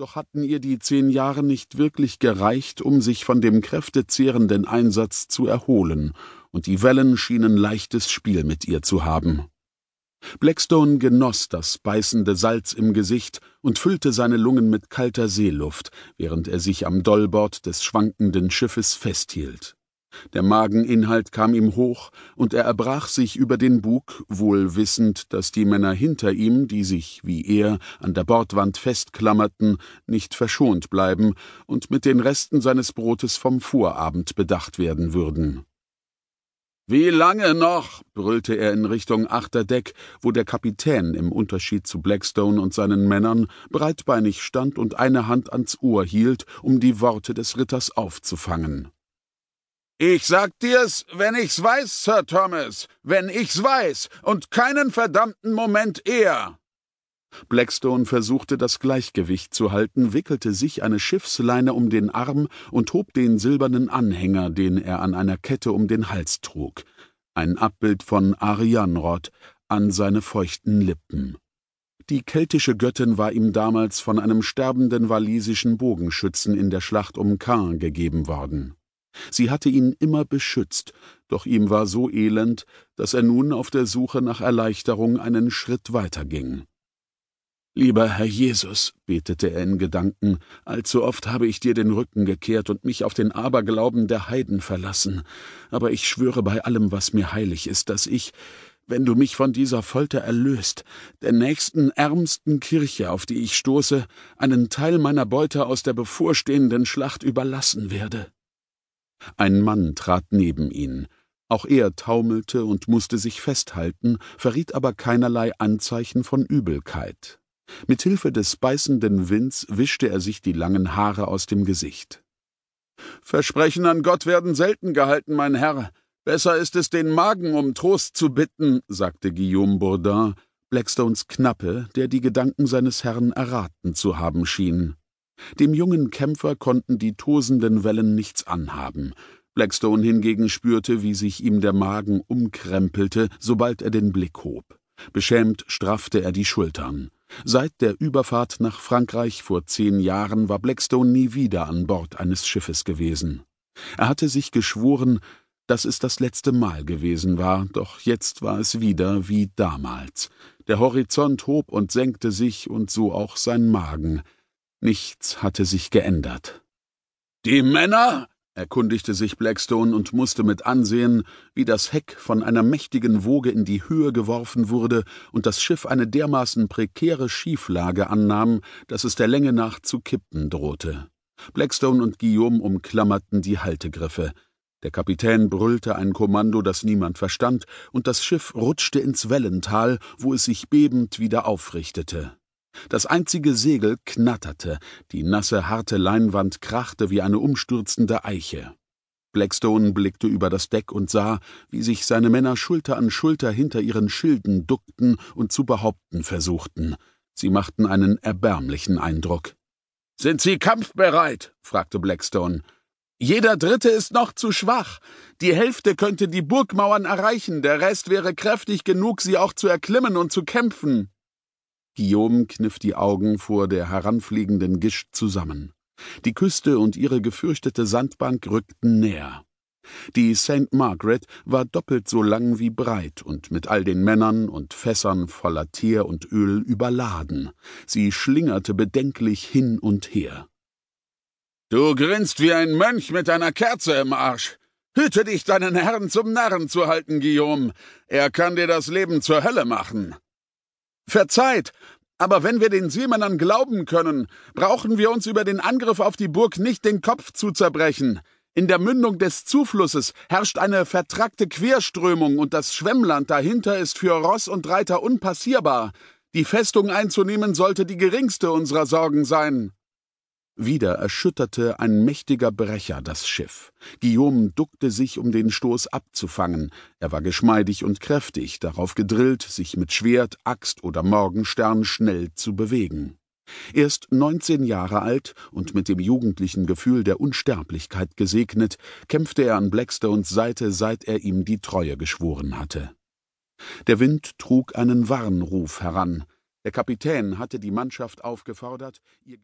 doch hatten ihr die zehn Jahre nicht wirklich gereicht, um sich von dem kräftezehrenden Einsatz zu erholen, und die Wellen schienen leichtes Spiel mit ihr zu haben. Blackstone genoss das beißende Salz im Gesicht und füllte seine Lungen mit kalter Seeluft, während er sich am Dollbord des schwankenden Schiffes festhielt. Der Mageninhalt kam ihm hoch, und er erbrach sich über den Bug, wohl wissend, dass die Männer hinter ihm, die sich, wie er, an der Bordwand festklammerten, nicht verschont bleiben und mit den Resten seines Brotes vom Vorabend bedacht werden würden. Wie lange noch? brüllte er in Richtung Achterdeck, wo der Kapitän im Unterschied zu Blackstone und seinen Männern breitbeinig stand und eine Hand ans Ohr hielt, um die Worte des Ritters aufzufangen. Ich sag dir's, wenn ich's weiß, Sir Thomas, wenn ich's weiß, und keinen verdammten Moment eher. Blackstone versuchte das Gleichgewicht zu halten, wickelte sich eine Schiffsleine um den Arm und hob den silbernen Anhänger, den er an einer Kette um den Hals trug, ein Abbild von Arianrod, an seine feuchten Lippen. Die keltische Göttin war ihm damals von einem sterbenden walisischen Bogenschützen in der Schlacht um Caen gegeben worden. Sie hatte ihn immer beschützt, doch ihm war so elend, dass er nun auf der Suche nach Erleichterung einen Schritt weiter ging. Lieber Herr Jesus, betete er in Gedanken, allzu oft habe ich dir den Rücken gekehrt und mich auf den Aberglauben der Heiden verlassen, aber ich schwöre bei allem, was mir heilig ist, dass ich, wenn du mich von dieser Folter erlöst, der nächsten ärmsten Kirche, auf die ich stoße, einen Teil meiner Beute aus der bevorstehenden Schlacht überlassen werde. Ein Mann trat neben ihn. Auch er taumelte und musste sich festhalten, verriet aber keinerlei Anzeichen von Übelkeit. Mit Hilfe des beißenden Winds wischte er sich die langen Haare aus dem Gesicht. Versprechen an Gott werden selten gehalten, mein Herr. Besser ist es, den Magen um Trost zu bitten, sagte Guillaume Bourdin, Blackstones Knappe, der die Gedanken seines Herrn erraten zu haben schien. Dem jungen Kämpfer konnten die tosenden Wellen nichts anhaben. Blackstone hingegen spürte, wie sich ihm der Magen umkrempelte, sobald er den Blick hob. Beschämt straffte er die Schultern. Seit der Überfahrt nach Frankreich vor zehn Jahren war Blackstone nie wieder an Bord eines Schiffes gewesen. Er hatte sich geschworen, dass es das letzte Mal gewesen war, doch jetzt war es wieder wie damals. Der Horizont hob und senkte sich und so auch sein Magen. Nichts hatte sich geändert. Die Männer? erkundigte sich Blackstone und musste mit ansehen, wie das Heck von einer mächtigen Woge in die Höhe geworfen wurde und das Schiff eine dermaßen prekäre Schieflage annahm, dass es der Länge nach zu kippen drohte. Blackstone und Guillaume umklammerten die Haltegriffe. Der Kapitän brüllte ein Kommando, das niemand verstand, und das Schiff rutschte ins Wellental, wo es sich bebend wieder aufrichtete. Das einzige Segel knatterte, die nasse, harte Leinwand krachte wie eine umstürzende Eiche. Blackstone blickte über das Deck und sah, wie sich seine Männer Schulter an Schulter hinter ihren Schilden duckten und zu behaupten versuchten. Sie machten einen erbärmlichen Eindruck. Sind Sie kampfbereit? fragte Blackstone. Jeder Dritte ist noch zu schwach. Die Hälfte könnte die Burgmauern erreichen, der Rest wäre kräftig genug, sie auch zu erklimmen und zu kämpfen. Guillaume kniff die Augen vor der heranfliegenden Gischt zusammen. Die Küste und ihre gefürchtete Sandbank rückten näher. Die St. Margaret war doppelt so lang wie breit und mit all den Männern und Fässern voller Teer und Öl überladen. Sie schlingerte bedenklich hin und her. Du grinst wie ein Mönch mit einer Kerze im Arsch. Hüte dich, deinen Herrn zum Narren zu halten, Guillaume. Er kann dir das Leben zur Hölle machen. Verzeiht, aber wenn wir den Seemännern glauben können, brauchen wir uns über den Angriff auf die Burg nicht den Kopf zu zerbrechen. In der Mündung des Zuflusses herrscht eine vertrackte Querströmung und das Schwemmland dahinter ist für Ross und Reiter unpassierbar. Die Festung einzunehmen sollte die geringste unserer Sorgen sein. Wieder erschütterte ein mächtiger Brecher das Schiff. Guillaume duckte sich, um den Stoß abzufangen. Er war geschmeidig und kräftig, darauf gedrillt, sich mit Schwert, Axt oder Morgenstern schnell zu bewegen. Erst neunzehn Jahre alt und mit dem jugendlichen Gefühl der Unsterblichkeit gesegnet, kämpfte er an Blackstones Seite, seit er ihm die Treue geschworen hatte. Der Wind trug einen Warnruf heran. Der Kapitän hatte die Mannschaft aufgefordert, ihr